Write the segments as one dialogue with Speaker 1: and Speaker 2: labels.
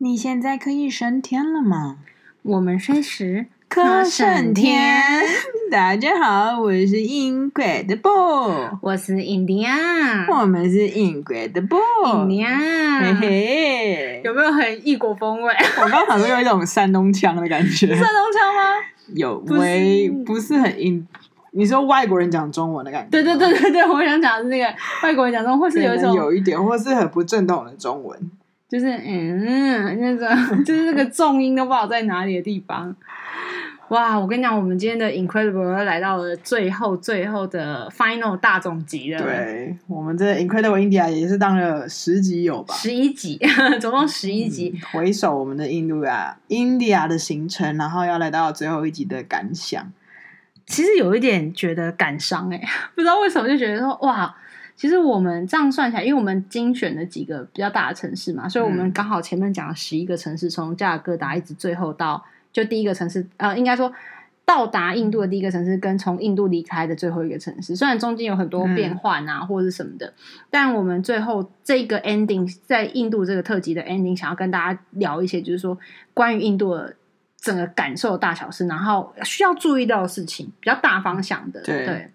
Speaker 1: 你现在可以升天了吗？
Speaker 2: 我们随时
Speaker 1: 可升天。大家好，我是 Incredible，
Speaker 2: 我是印第安，
Speaker 1: 我们是 Incredible，
Speaker 2: 印第安，
Speaker 1: 嘿嘿，
Speaker 2: 有没有很异国风味？
Speaker 1: 我刚好像有一种山东腔的感觉。
Speaker 2: 山东腔吗？
Speaker 1: 有，微不，不是很印。你说外国人讲中文的感觉？
Speaker 2: 对对对对对，我想讲的是那个外国人讲中文，或是有一种
Speaker 1: 有一点，或是很不正统的中文。
Speaker 2: 就是嗯，那种 就是那个重音都不知道在哪里的地方。哇，我跟你讲，我们今天的 Incredible 来到了最后最后的 Final 大总集了。
Speaker 1: 对，我们这 Incredible India 也是当了十集有吧？
Speaker 2: 十一集，总共十一集。
Speaker 1: 嗯，回首我们的印度啊，India 的行程，然后要来到最后一集的感想。
Speaker 2: 其实有一点觉得感伤哎，不知道为什么就觉得说哇。其实我们这样算起来，因为我们精选了几个比较大的城市嘛，所以我们刚好前面讲了十一个城市，从加尔各答一直最后到就第一个城市，呃，应该说到达印度的第一个城市，跟从印度离开的最后一个城市，虽然中间有很多变换啊，或者是什么的，但我们最后这个 ending 在印度这个特辑的 ending，想要跟大家聊一些，就是说关于印度的整个感受的大小事，然后需要注意到的事情，比较大方向的，对。对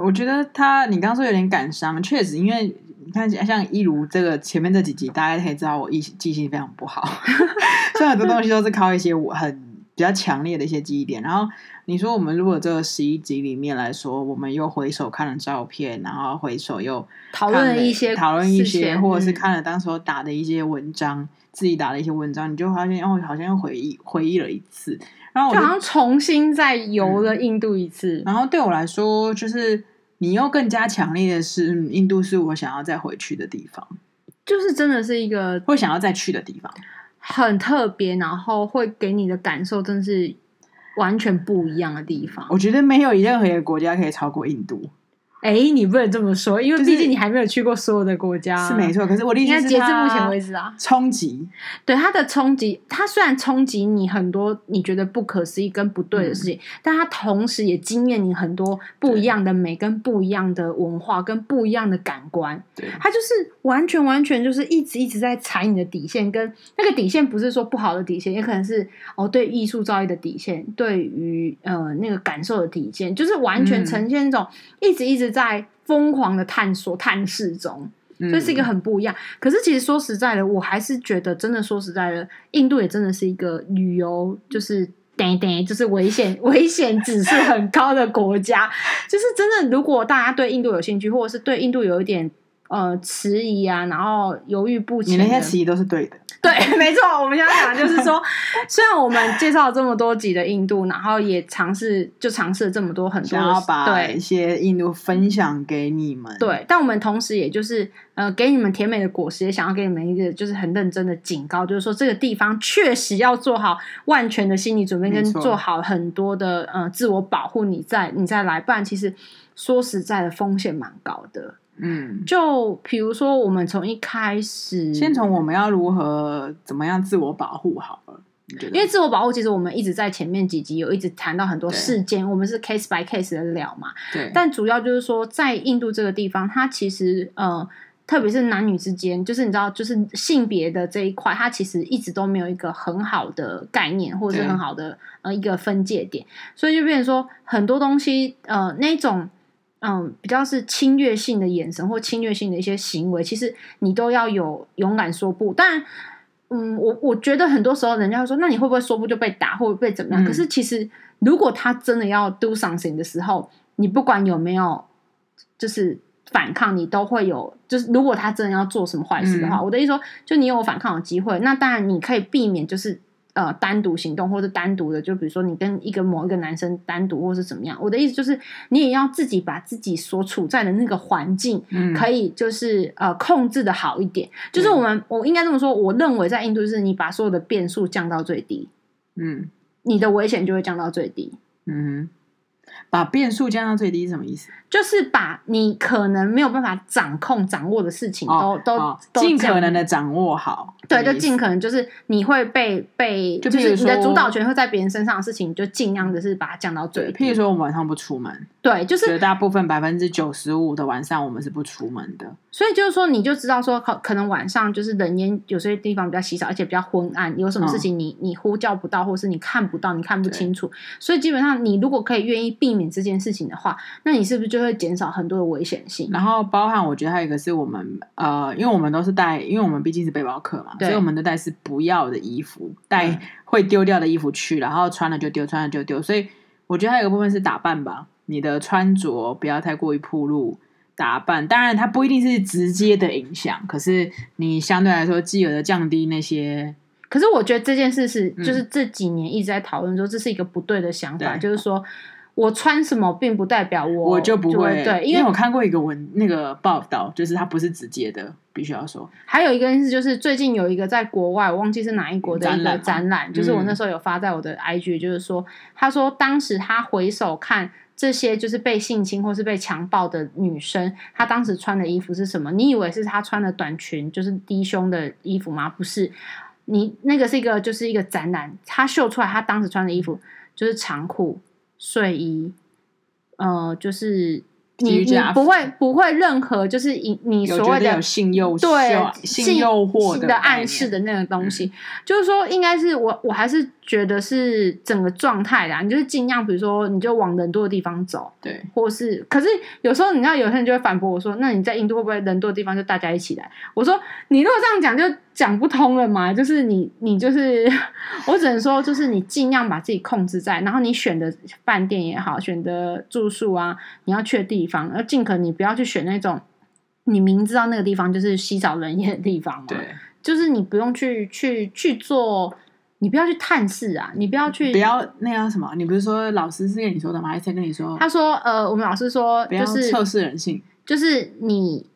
Speaker 1: 我觉得他，你刚刚说有点感伤，确实，因为你看，像一如这个前面这几集，大家可以知道我记记性非常不好，所以很多东西都是靠一些我很比较强烈的一些记忆点。然后你说，我们如果这个十一集里面来说，我们又回首看了照片，然后回首又
Speaker 2: 讨论了一些
Speaker 1: 讨论一些，或者是看了当时候打的一些文章，嗯、自己打的一些文章，你就发现哦，好像又回忆回忆了一次。然
Speaker 2: 后好像重新再游了印度一次，
Speaker 1: 嗯。然后对我来说，就是你又更加强烈的是，嗯，印度是我想要再回去的地方，
Speaker 2: 就是真的是一个
Speaker 1: 会想要再去的地方，
Speaker 2: 很特别，然后会给你的感受真是完全不一样的地方。
Speaker 1: 我觉得没有任何一个国家可以超过印度。
Speaker 2: 哎，你不能这么说，因为毕竟你还没有去过所有的国家，
Speaker 1: 是没错。可是我的意思是，
Speaker 2: 截至目前为止啊，
Speaker 1: 冲击，
Speaker 2: 对它的冲击，它虽然冲击你很多你觉得不可思议跟不对的事情，嗯、但它同时也惊艳你很多不一样的美，跟不一样的文化，跟不一样的感官。
Speaker 1: 对，
Speaker 2: 它就是完全完全就是一直一直在踩你的底线，跟那个底线不是说不好的底线，也可能是哦对艺术造诣的底线，对于呃那个感受的底线，就是完全呈现一种一直一直在。疯狂的探索、探视中，所以是一个很不一样。嗯、可是，其实说实在的，我还是觉得，真的说实在的，印度也真的是一个旅游，就是等等，就是危险、危险指数很高的国家。就是真的，如果大家对印度有兴趣，或者是对印度有一点。呃，迟疑啊，然后犹豫不前。
Speaker 1: 你那些迟疑都是对的。
Speaker 2: 对，没错。我们现在讲就是说，虽然我们介绍了这么多集的印度，然后也尝试就尝试了这么多很多，
Speaker 1: 想要把一些印度分享给你们。
Speaker 2: 对，但我们同时也就是呃，给你们甜美的果实，也想要给你们一个就是很认真的警告，就是说这个地方确实要做好万全的心理准备，跟做好很多的呃自我保护，你再你再来，不然其实说实在的风险蛮高的。
Speaker 1: 嗯，
Speaker 2: 就比如说，我们从一开始，
Speaker 1: 先从我们要如何怎么样自我保护好了。
Speaker 2: 因为自我保护，其实我们一直在前面几集有一直谈到很多事件，我们是 case by case 的聊嘛。
Speaker 1: 对。
Speaker 2: 但主要就是说，在印度这个地方，它其实呃，特别是男女之间，就是你知道，就是性别的这一块，它其实一直都没有一个很好的概念，或者是很好的呃一个分界点，所以就变成说很多东西呃那种。嗯，比较是侵略性的眼神或侵略性的一些行为，其实你都要有勇敢说不。但，嗯，我我觉得很多时候人家会说，那你会不会说不就被打，或者被怎么样？嗯。可是其实，如果他真的要 do something 的时候，你不管有没有就是反抗，你都会有。就是如果他真的要做什么坏事的话，嗯。我的意思说，就你有反抗的机会，那当然你可以避免就是。呃，单独行动或者单独的，就比如说你跟一个某一个男生单独，或是怎么样。我的意思就是，你也要自己把自己所处在的那个环境，可以就是、嗯、呃控制的好一点。就是我们，我应该这么说，我认为在印度，就是你把所有的变数降到最低，
Speaker 1: 嗯，
Speaker 2: 你的危险就会降到最低，
Speaker 1: 嗯。把变数降到最低是什么意思？
Speaker 2: 就是把你可能没有办法掌控、掌握的事情都、哦、都、哦、都
Speaker 1: 尽可能的掌握好。
Speaker 2: 对，就尽可能就是你会被被，就是你的主导权会在别人身上的事情，就尽量的是把它降到最低。
Speaker 1: 譬如说，我们晚上不出门，
Speaker 2: 对，就是
Speaker 1: 绝大部分百分之九十五的晚上，我们是不出门的。
Speaker 2: 所以就是说，你就知道说，可可能晚上就是人烟有些地方比较稀少，而且比较昏暗，有什么事情你、嗯、你呼叫不到，或是你看不到，你看不清楚。所以基本上，你如果可以愿意避免这件事情的话，那你是不是就会减少很多的危险性？
Speaker 1: 然后包含我觉得还有一个是我们呃，因为我们都是带，因为我们毕竟是背包客嘛，所以我们都带是不要的衣服，带会丢掉的衣服去，然后穿了就丢，穿了就丢。所以我觉得还有一个部分是打扮吧，你的穿着不要太过于暴露。打扮当然，它不一定是直接的影响，可是你相对来说，既有的降低那些。
Speaker 2: 可是我觉得这件事是，就是这几年一直在讨论说，这是一个不对的想法，嗯、就是说我穿什么，并不代表我
Speaker 1: 我就不会，
Speaker 2: 会对，因
Speaker 1: 为，我看过一个文那个报道，就是它不是直接的，必须要说。
Speaker 2: 还有一个件事就是，最近有一个在国外，我忘记是哪一国的一个展览，就是我那时候有发在我的 IG，就是说，他说当时他回首看。这些就是被性侵或是被强暴的女生，她当时穿的衣服是什么？你以为是她穿的短裙，就是低胸的衣服吗？不是，你那个是一个，就是一个展览，她秀出来她当时穿的衣服就是长裤、睡衣，呃，就是。你你不会不会任何就是你你所谓的
Speaker 1: 性诱
Speaker 2: 对
Speaker 1: 性诱惑
Speaker 2: 的暗示的那个东西，嗯、就是说应该是我我还是觉得是整个状态啦，你就是尽量比如说你就往人多的地方走，
Speaker 1: 对，
Speaker 2: 或是可是有时候你知道有些人就会反驳我说，那你在印度会不会人多的地方就大家一起来？我说你如果这样讲就。讲不通了嘛？就是你，你就是，我只能说，就是你尽量把自己控制在，然后你选的饭店也好，选的住宿啊，你要去的地方，要尽可能你不要去选那种你明知道那个地方就是稀少人烟的地方嘛。
Speaker 1: 对，
Speaker 2: 就是你不用去去去做，你不要去探视啊，你不要去，
Speaker 1: 不要那样什么？你不是说老师是跟你说的吗？还是跟你说？
Speaker 2: 他说，呃，我们老师说，就是
Speaker 1: 测试人性，
Speaker 2: 就是你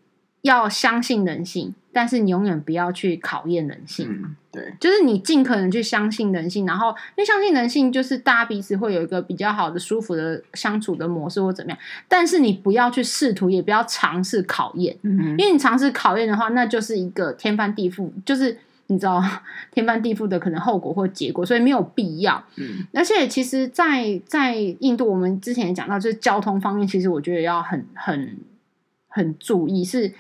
Speaker 2: 要相信人性。但是你永远不要去考验人性，
Speaker 1: 嗯，对，
Speaker 2: 就是你尽可能去相信人性，然后因为相信人性，就是大家彼此会有一个比较好的、舒服的相处的模式或怎么样。但是你不要去试图，也不要尝试考验，嗯，因为你尝试考验的话，那就是一个天翻地覆，就是你知道天翻地覆的可能后果或结果，所以没有必要。嗯，而且其实在，在在印度，我们之前也讲到，就是交通方面，其实我觉得要很很很注意是。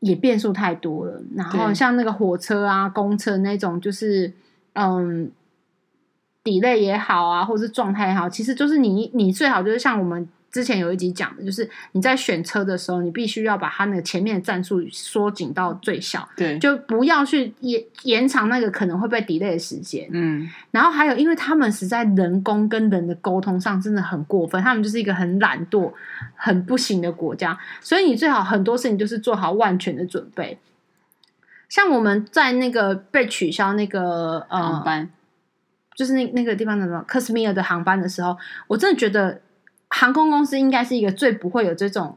Speaker 2: 也变数太多了，然后像那个火车啊、公车那种，就是嗯，delay 也好啊，或者是状态也好，其实就是你你最好就是像我们。之前有一集讲的，就是你在选车的时候，你必须要把它那个前面的战术缩紧到最小，
Speaker 1: 对，
Speaker 2: 就不要去延延长那个可能会被 delay 的时间。
Speaker 1: 嗯，
Speaker 2: 然后还有，因为他们实在人工跟人的沟通上真的很过分，他们就是一个很懒惰、很不行的国家，所以你最好很多事情就是做好万全的准备。像我们在那个被取消那个呃
Speaker 1: 航班，
Speaker 2: 就是那那个地方的什么克什米尔的航班的时候，我真的觉得。航空公司应该是一个最不会有这种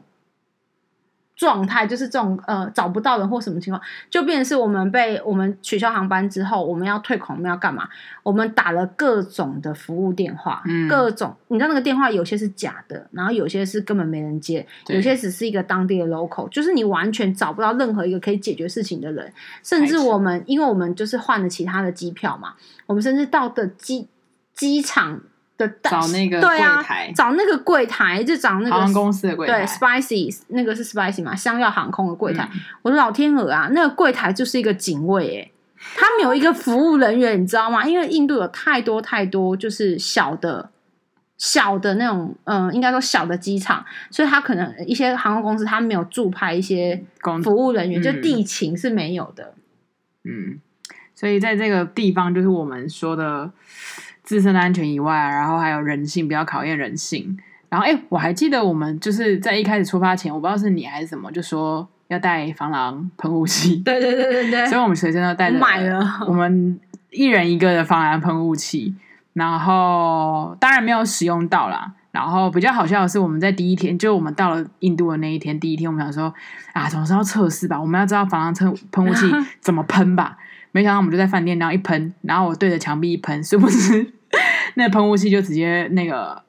Speaker 2: 状态，就是这种呃找不到人或什么情况，就变成是我们被我们取消航班之后，我们要退款，我们要干嘛？我们打了各种的服务电话，嗯，各种你知道那个电话有些是假的，然后有些是根本没人接，有些只是一个当地的 local，就是你完全找不到任何一个可以解决事情的人，甚至我们因为我们就是换了其他的机票嘛，我们甚至到的机机场。的
Speaker 1: 找那个柜台，
Speaker 2: 啊，找那个柜台，就找那个
Speaker 1: 航空公司的柜台。
Speaker 2: 对，Spicy 那个是 Spicy 嘛，香料航空的柜台。嗯、我的老天鹅啊，那个柜台就是一个警卫诶，他没有一个服务人员，你知道吗？因为印度有太多太多就是小的、小的那种，嗯，应该说小的机场，所以他可能一些航空公司他没有驻派一些服务人员，嗯、就地勤是没有的。
Speaker 1: 嗯，所以在这个地方，就是我们说的。自身的安全以外，然后还有人性，比较考验人性。然后，哎，我还记得我们就是在一开始出发前，我不知道是你还是什么，就说要带防狼喷雾器。
Speaker 2: 对对对对对。
Speaker 1: 所以我们随身都带着。
Speaker 2: 买了。
Speaker 1: 我们一人一个的防狼喷雾器，然后当然没有使用到啦。然后比较好笑的是，我们在第一天，就我们到了印度的那一天，第一天我们想说啊，总是要测试吧，我们要知道防狼喷喷雾 器怎么喷吧。没想到我们就在饭店，然后一喷，然后我对着墙壁一喷，是不是那个喷雾器就直接那个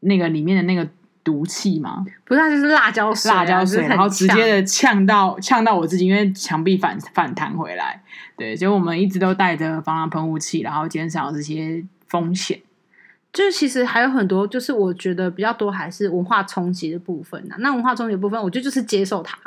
Speaker 1: 那个里面的那个毒气嘛？
Speaker 2: 不是，它就是辣椒水，
Speaker 1: 辣椒水，然后直接的呛到呛到我自己，因为墙壁反反弹回来。对，所以我们一直都带着防狼喷雾器，然后减少这些风险。
Speaker 2: 就是其实还有很多，就是我觉得比较多还是文化冲击的部分呐。那文化冲击的部分，我觉得就是接受它。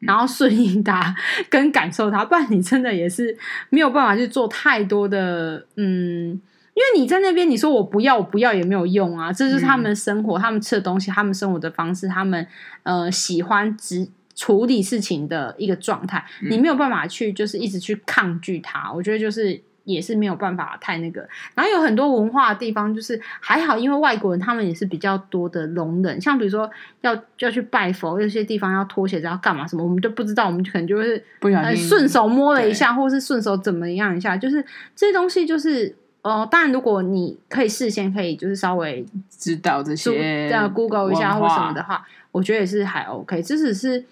Speaker 2: 然后顺应它跟感受它，不然你真的也是没有办法去做太多的嗯，因为你在那边你说我不要我不要也没有用啊，这是他们生活、嗯、他们吃的东西、他们生活的方式、他们呃喜欢只处理事情的一个状态，嗯、你没有办法去就是一直去抗拒它，我觉得就是。也是没有办法太那个，然后有很多文化的地方，就是还好，因为外国人他们也是比较多的容忍，像比如说要要去拜佛，有些地方要脱鞋子要干嘛什么，我们就不知道，我们就可能就是不小心顺手摸了一下，或是顺手怎么样一下，就是这些东西就是哦、呃，当然如果你可以事先可以就是稍微
Speaker 1: 知道这些，
Speaker 2: 这样 Google 一下或什么的话，我觉得也是还 OK。这只是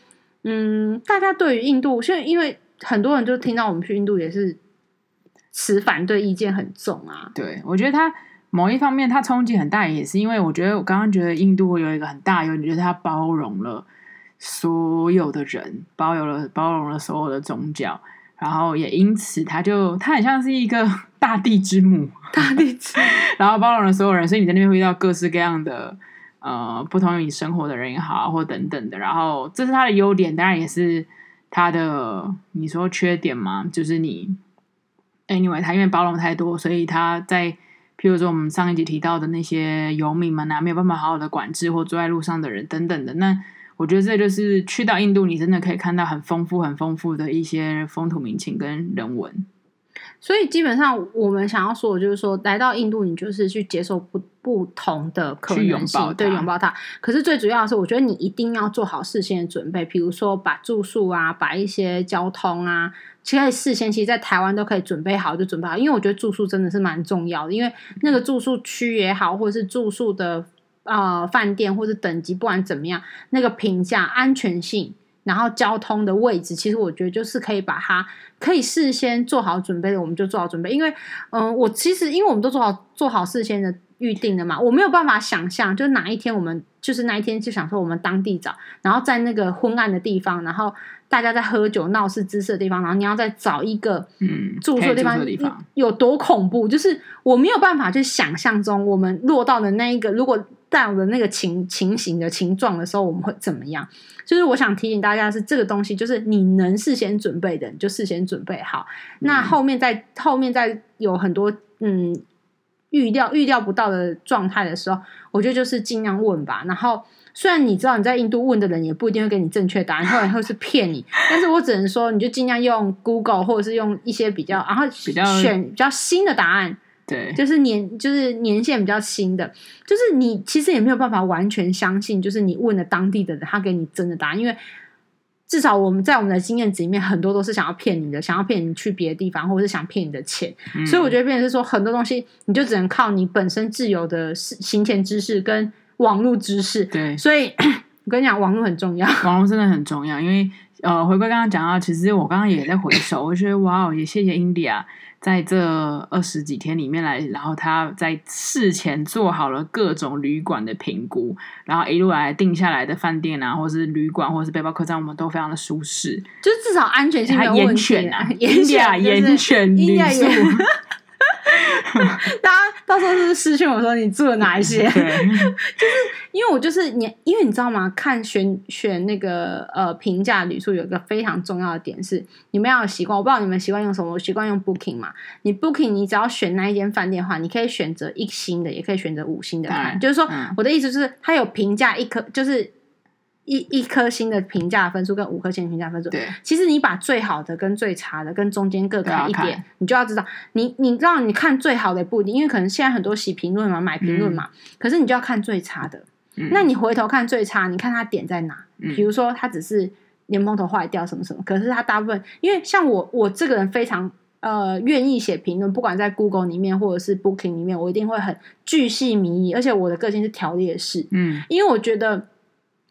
Speaker 2: 嗯，大家对于印度，现在因为很多人就听到我们去印度也是。持反对意见很重啊！
Speaker 1: 对，我觉得他某一方面他冲击很大，也是因为我觉得我刚刚觉得印度有一个很大优点，就是他包容了所有的人，包容了包容了所有的宗教，然后也因此他就他很像是一个 大地之母，
Speaker 2: 大地之母，
Speaker 1: 然后包容了所有人，所以你在那边会遇到各式各样的呃不同于你生活的人也好，或等等的，然后这是他的优点，当然也是他的你说缺点嘛，就是你。Anyway，他因为包容太多，所以他在，譬如说我们上一集提到的那些游民们啊，没有办法好好的管制或坐在路上的人等等的。那我觉得这就是去到印度，你真的可以看到很丰富、很丰富的一些风土民情跟人文。
Speaker 2: 所以基本上我们想要说的就是说，来到印度，你就是去接受不不同的可能性，对，拥抱它。可是最主要的是，我觉得你一定要做好事先的准备，比如说把住宿啊，把一些交通啊。其实事先，其实，在台湾都可以准备好，就准备好。因为我觉得住宿真的是蛮重要的，因为那个住宿区也好，或者是住宿的呃饭店，或者等级，不管怎么样，那个评价、安全性，然后交通的位置，其实我觉得就是可以把它可以事先做好准备的，我们就做好准备。因为，嗯、呃，我其实因为我们都做好做好事先的预定的嘛，我没有办法想象，就哪一天我们就是那一天就想说我们当地找，然后在那个昏暗的地方，然后。大家在喝酒闹事滋事的地方，然后你要再找一个嗯住宿的地方，嗯、地方有多恐怖？就是我没有办法去想象中我们落到的那一个，如果到的那个情情形的情状的时候，我们会怎么样？就是我想提醒大家是这个东西，就是你能事先准备的，你就事先准备好。嗯、那后面在后面再有很多嗯预料预料不到的状态的时候，我觉得就是尽量问吧，然后。虽然你知道你在印度问的人也不一定会给你正确答案，后来会是骗你，但是我只能说，你就尽量用 Google 或者是用一些比较，然后选比较新的答案，
Speaker 1: 对，
Speaker 2: 就是年就是年限比较新的，就是你其实也没有办法完全相信，就是你问了当地的人，他给你真的答案，因为至少我们在我们的经验值里面，很多都是想要骗你的，想要骗你去别的地方，或者是想骗你的钱，嗯、所以我觉得变成是说很多东西，你就只能靠你本身自由的行前知识跟。网络知识，
Speaker 1: 对，
Speaker 2: 所以我跟你讲，网络很重要。
Speaker 1: 网络真的很重要，因为呃，回归刚刚讲到，其实我刚刚也在回首，我觉得哇哦，也谢谢 India 在这二十几天里面来，然后他在事前做好了各种旅馆的评估，然后一路来定下来的饭店啊，或是旅馆，或是背包客栈，我们都非常的舒适，
Speaker 2: 就是至少安全性没有问题啊。
Speaker 1: India 严选旅宿。
Speaker 2: 大家到时候是不是私讯我说你住了哪一些？对 就是因为我就是你，因为你知道吗？看选选那个呃评价旅宿有一个非常重要的点是，你们要有习惯。我不知道你们习惯用什么，我习惯用 Booking 嘛。你 Booking，你只要选那一间饭店的话，你可以选择一星的，也可以选择五星的就是说，嗯、我的意思就是，它有评价一颗，就是。一一颗星的评价分数跟五颗星的评价分数，对，其实你把最好的跟最差的跟中间各看一点，你就要知道，你你知道你看最好的也不一定，因为可能现在很多洗评论嘛，买评论嘛，嗯、可是你就要看最差的。嗯、那你回头看最差，你看它点在哪？嗯、比如说它只是连蓬头坏掉什么什么，可是它大部分，因为像我我这个人非常呃愿意写评论，不管在 Google 里面或者是 Booking 里面，我一定会很巨细靡遗，而且我的个性是条列式，嗯，因为我觉得。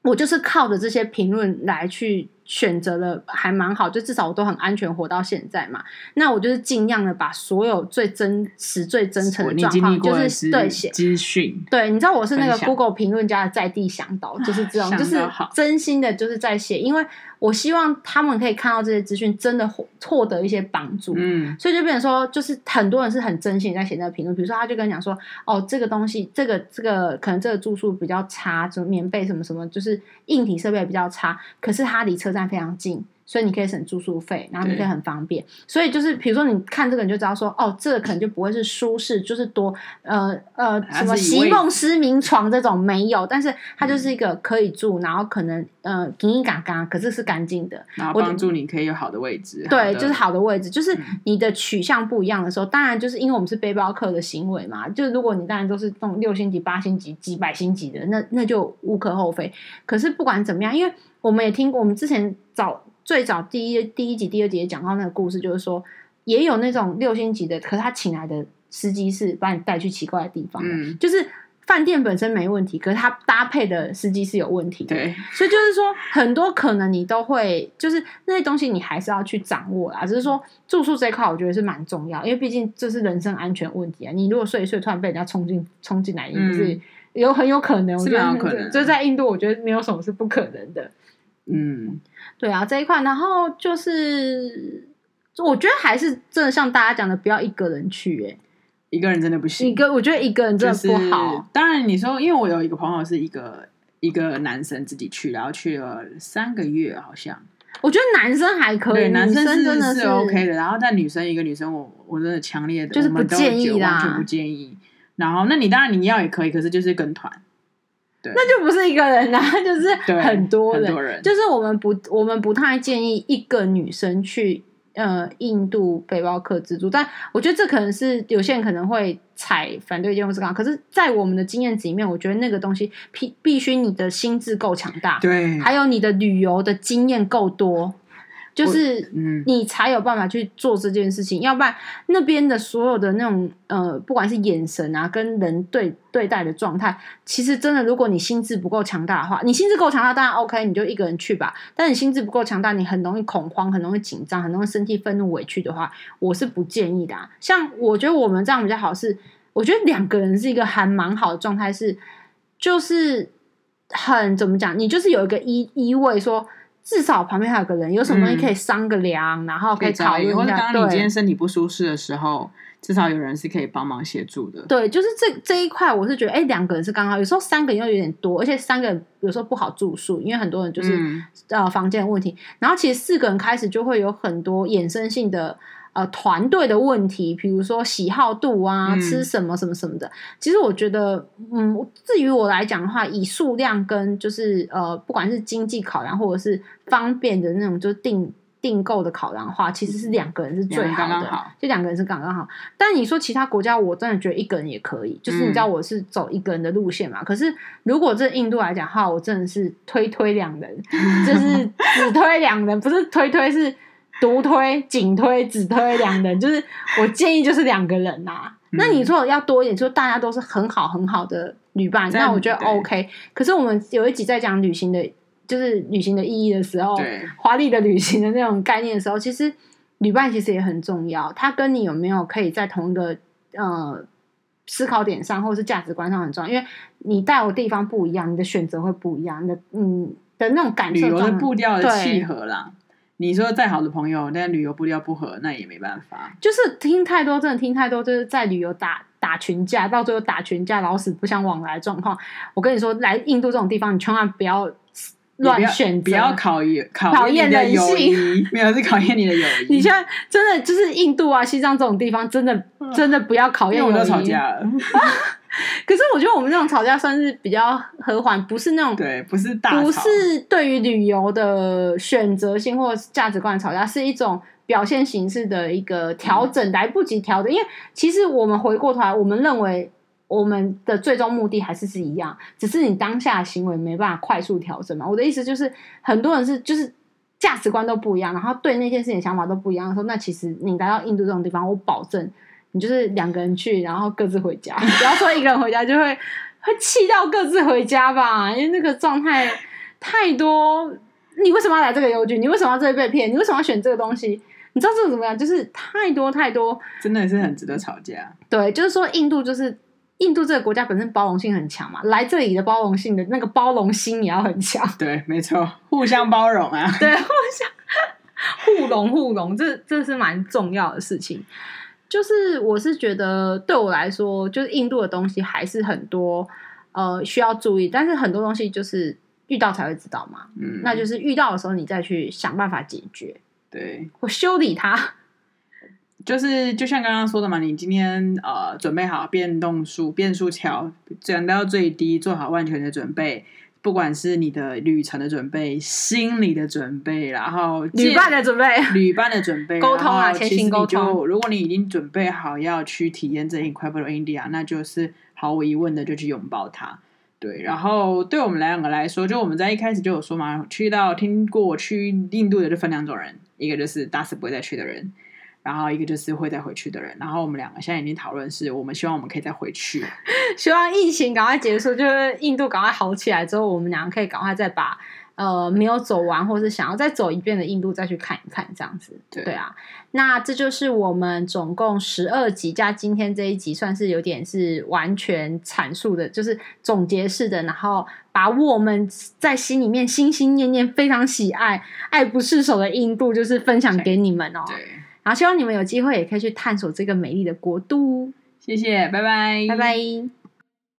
Speaker 2: 我就是靠着这些评论来去选择的，还蛮好，就至少我都很安全活到现在嘛。那我就是尽量的把所有最真实、最真诚的状况，就是对写
Speaker 1: 资讯。
Speaker 2: 对，你知道我是那个 Google 评论家的在地向导，就是这种，就是真心的，就是在写。因为我希望他们可以看到这些资讯，真的获获得一些帮助。
Speaker 1: 嗯，
Speaker 2: 所以就变成说，就是很多人是很真心在写那个评论。比如说，他就跟你讲说，哦，这个东西，这个这个可能这个住宿比较差，就棉被什么什么，就是硬体设备比较差，可是它离车站非常近。所以你可以省住宿费，然后你可以很方便。所以就是，比如说你看这个，你就知道说，哦，这个可能就不会是舒适，就是多呃呃什么席梦思明床这种没有，但是它就是一个可以住，然后可能呃紧紧嘎嘎，可是是干净的，
Speaker 1: 然后帮助你可以有好的位置。
Speaker 2: 对，就是好的位置，就是你的取向不一样的时候，当然就是因为我们是背包客的行为嘛，就是如果你当然都是这种六星级、八星级、几百星级的，那那就无可厚非。可是不管怎么样，因为我们也听过，我们之前找。最早第一第一集、第二集也讲到那个故事，就是说也有那种六星级的，可是他请来的司机是把你带去奇怪的地方的，嗯，就是饭店本身没问题，可是他搭配的司机是有问题的。
Speaker 1: 对，
Speaker 2: 所以就是说很多可能你都会，就是那些东西你还是要去掌握啦。只是说住宿这一块，我觉得是蛮重要，因为毕竟这是人身安全问题啊。你如果睡一睡，突然被人家冲进冲进来，也是有很有可能。我觉得
Speaker 1: 有可能，
Speaker 2: 就在印度，我觉得没有什么是不可能的。
Speaker 1: 嗯，
Speaker 2: 对啊，这一块，然后就是，我觉得还是真的像大家讲的，不要一个人去，欸，哎，
Speaker 1: 一个人真的不行。
Speaker 2: 一个，我觉得一个人真的不好。
Speaker 1: 就是，当然，你说，因为我有一个朋友是一个一个男生自己去，然后去了三个月，好像。
Speaker 2: 我觉得男生还可以，
Speaker 1: 对男生
Speaker 2: 真的
Speaker 1: 是，是 OK 的。然后但女生一个女生我，我我真的强烈的
Speaker 2: 就是不建议啦，
Speaker 1: 完全不建议。然后，那你当然你要也可以，可是就是跟团。
Speaker 2: 那就不是一个人啦，就是很多人，
Speaker 1: 很多人。
Speaker 2: 就是我们不，我们不太建议一个女生去呃印度背包客自助。但我觉得这可能是有些人可能会采反对意见或是干嘛。可是，在我们的经验值里面，我觉得那个东西必必须你的心智够强大，
Speaker 1: 对，
Speaker 2: 还有你的旅游的经验够多。就是，你才有办法去做这件事情，嗯、要不然那边的所有的那种呃，不管是眼神啊，跟人对对待的状态，其实真的，如果你心智不够强大的话，你心智够强大，当然 OK，你就一个人去吧。但你心智不够强大，你很容易恐慌，很容易紧张，很容易生气、愤怒、委屈的话，我是不建议的、啊。像我觉得我们这样比较好是，是我觉得两个人是一个还蛮好的状态，是就是很怎么讲，你就是有一个依依偎说。至少旁边还有个人，有什么东西可以商个量，嗯、然后可以讨论一下。
Speaker 1: 或者当你今天身体不舒适的时候，至少有人是可以帮忙协助的。
Speaker 2: 对，就是这这一块，我是觉得，哎，两个人是刚好。有时候三个人又有点多，而且三个人有时候不好住宿，因为很多人就是、嗯、呃房间的问题。然后其实四个人开始就会有很多衍生性的。呃，团队的问题，比如说喜好度啊，嗯、吃什么什么什么的。其实我觉得，嗯，至于我来讲的话，以数量跟就是呃，不管是经济考量或者是方便的那种，就是订订购的考量的话，其实是两个人是最好的，刚刚好就两个人是刚刚好。但你说其他国家，我真的觉得一个人也可以，就是你知道我是走一个人的路线嘛。嗯、可是如果这印度来讲的话，我真的是推推两人，就是只推两人，不是推推是。独推、紧推、只推两人，就是我建议就是两个人呐、那你说要多一点，就大家都是很好很好的旅伴，那我觉得 OK。可是我们有一集在讲旅行的，就是旅行的意义的时候，华丽的旅行的那种概念的时候，其实旅伴其实也很重要。他跟你有没有可以在同一个呃思考点上，或者是价值观上很重要，因为你带我的地方不一样，你的选择会不一样，你的嗯的那种感受，
Speaker 1: 旅游的步调的契合啦。你说再好的朋友，但旅游步调不合，那也没办法。
Speaker 2: 就是听太多，真的听太多，就是在旅游打打群架，到最后打群架，老死不相往来的状况。我跟你说，来印度这种地方，你千万不要乱选择，
Speaker 1: 不要考验考
Speaker 2: 验人性，
Speaker 1: 没有是考验你的友 谊。
Speaker 2: 你现在真的就是印度啊、西藏这种地方，真的真的不要考验友谊。
Speaker 1: 我们都吵架了。
Speaker 2: 可是我觉得我们这种吵架算是比较和缓，不是那种
Speaker 1: 对，不是大吵，
Speaker 2: 不是对于旅游的选择性或价值观的吵架，是一种表现形式的一个调整，来不及调整。因为其实我们回过头来，我们认为我们的最终目的还是是一样，只是你当下的行为没办法快速调整嘛。我的意思就是，很多人是就是价值观都不一样，然后对那件事情想法都不一样的时候，那其实你来到印度这种地方，我保证。你就是两个人去，然后各自回家。不要说一个人回家，就会会气到各自回家吧？因为那个状态太多。你为什么要来这个邮局？你为什么要这里被骗？你为什么要选这个东西？你知道这个怎么样？就是太多太多，
Speaker 1: 真的是很值得吵架。
Speaker 2: 对，就是说印度就是印度这个国家本身包容性很强嘛，来这里的包容性的那个包容心也要很强。
Speaker 1: 对，没错，互相包容啊。
Speaker 2: 对，互相 互容互容，这这是蛮重要的事情。就是我是觉得对我来说，就是印度的东西还是很多呃需要注意，但是很多东西就是遇到才会知道嘛。嗯，那就是遇到的时候你再去想办法解决，
Speaker 1: 对，
Speaker 2: 或修理它。
Speaker 1: 就是就像刚刚说的嘛，你今天呃准备好变动数变速桥降到最低，做好万全的准备，不管是你的旅程的准备、心理的准备，然后
Speaker 2: 旅伴的准备、
Speaker 1: 旅伴的准备，
Speaker 2: 沟通啊，前行沟通。
Speaker 1: 如果你已经准备好要去体验这 Incredible India，那就是毫无疑问的就去拥抱它。对，然后对我们两个来说，就我们在一开始就有说嘛，去到听过去印度的就分两种人，一个就是打死不会再去的人。然后一个就是会再回去的人，然后我们两个现在已经讨论是，我们希望我们可以再回去，
Speaker 2: 希望疫情赶快结束，就是印度赶快好起来之后，我们两个可以赶快再把呃没有走完或是想要再走一遍的印度再去看一看，这样子。对，对啊，那这就是我们总共十二集加今天这一集，算是有点是完全阐述的，就是总结式的，然后把我们在心里面心心念念非常喜爱、爱不释手的印度，就是分享给你们哦。
Speaker 1: 对。
Speaker 2: 好，希望你们有机会也可以去探索这个美丽的国度。
Speaker 1: 谢谢，拜拜，
Speaker 2: 拜拜。